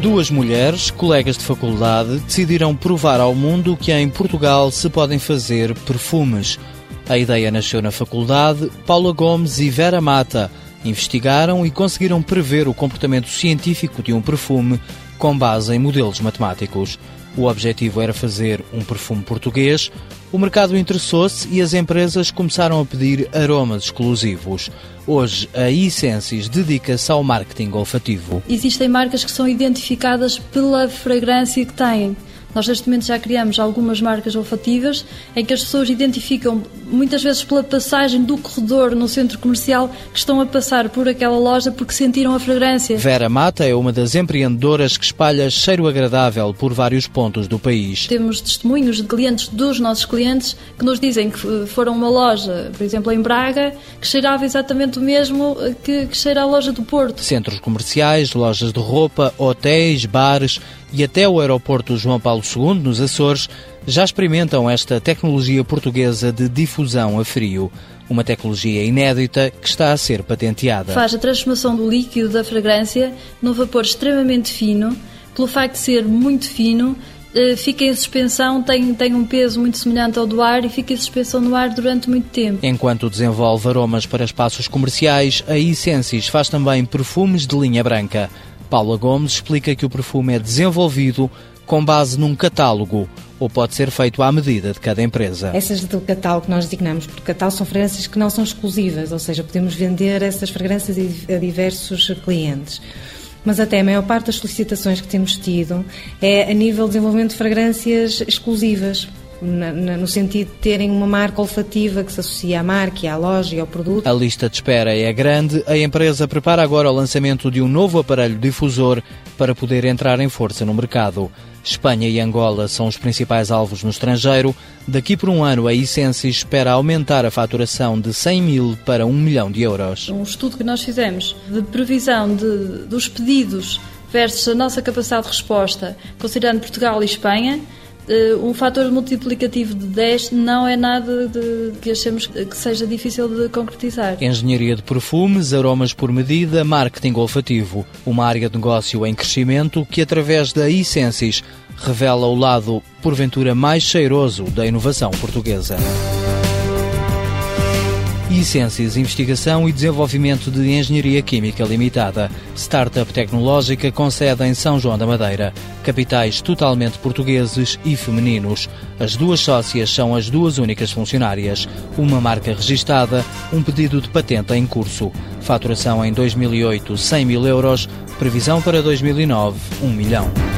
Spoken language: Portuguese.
Duas mulheres, colegas de faculdade, decidiram provar ao mundo que em Portugal se podem fazer perfumes. A ideia nasceu na faculdade. Paula Gomes e Vera Mata investigaram e conseguiram prever o comportamento científico de um perfume com base em modelos matemáticos. O objetivo era fazer um perfume português. O mercado interessou-se e as empresas começaram a pedir aromas exclusivos. Hoje, a Essensis dedica-se ao marketing olfativo. Existem marcas que são identificadas pela fragrância que têm. Nós, neste momento, já criamos algumas marcas olfativas em que as pessoas identificam, muitas vezes pela passagem do corredor no centro comercial, que estão a passar por aquela loja porque sentiram a fragrância. Vera Mata é uma das empreendedoras que espalha cheiro agradável por vários pontos do país. Temos testemunhos de clientes dos nossos clientes que nos dizem que foram a uma loja, por exemplo, em Braga, que cheirava exatamente o mesmo que, que cheira a loja do Porto. Centros comerciais, lojas de roupa, hotéis, bares e até o aeroporto João Paulo II, nos Açores, já experimentam esta tecnologia portuguesa de difusão a frio. Uma tecnologia inédita que está a ser patenteada. Faz a transformação do líquido da fragrância num vapor extremamente fino. Pelo facto de ser muito fino, eh, fica em suspensão, tem, tem um peso muito semelhante ao do ar e fica em suspensão no ar durante muito tempo. Enquanto desenvolve aromas para espaços comerciais, a Essensis faz também perfumes de linha branca. Paula Gomes explica que o perfume é desenvolvido com base num catálogo ou pode ser feito à medida de cada empresa. Essas do catálogo que nós designamos por catálogo são fragrâncias que não são exclusivas, ou seja, podemos vender essas fragrâncias a diversos clientes. Mas até a maior parte das solicitações que temos tido é a nível de desenvolvimento de fragrâncias exclusivas, na, na, no sentido de terem uma marca olfativa que se associa à marca, à loja e ao produto. A lista de espera é grande. A empresa prepara agora o lançamento de um novo aparelho difusor para poder entrar em força no mercado. Espanha e Angola são os principais alvos no estrangeiro. Daqui por um ano, a Essensis espera aumentar a faturação de 100 mil para 1 milhão de euros. Um estudo que nós fizemos de previsão de, dos pedidos versus a nossa capacidade de resposta, considerando Portugal e Espanha, um fator multiplicativo de 10 não é nada de, que achemos que seja difícil de concretizar. Engenharia de perfumes, aromas por medida, marketing olfativo. Uma área de negócio em crescimento que, através da Essensis, revela o lado, porventura, mais cheiroso da inovação portuguesa. Essências, Investigação e Desenvolvimento de Engenharia Química Limitada. Startup tecnológica com sede em São João da Madeira. Capitais totalmente portugueses e femininos. As duas sócias são as duas únicas funcionárias. Uma marca registada, um pedido de patente em curso. Faturação em 2008, 100 mil euros. Previsão para 2009, 1 milhão.